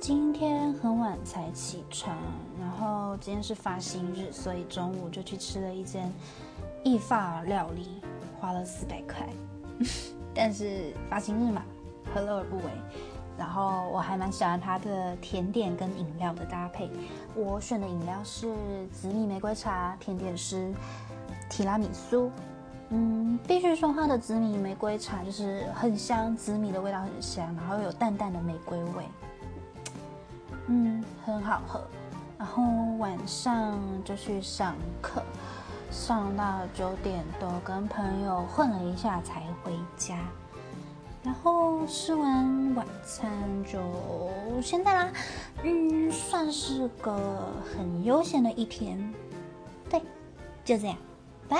今天很晚才起床，然后今天是发薪日，所以中午就去吃了一间意法料理，花了四百块。但是发薪日嘛，何乐而不为？然后我还蛮喜欢它的甜点跟饮料的搭配。我选的饮料是紫米玫瑰茶，甜点是提拉米苏。嗯，必须说它的紫米玫瑰茶就是很香，紫米的味道很香，然后有淡淡的玫瑰味。很好喝。然后晚上就去上课，上到九点多，跟朋友混了一下才回家。然后吃完晚餐就现在啦。嗯，算是个很悠闲的一天。对，就这样，拜。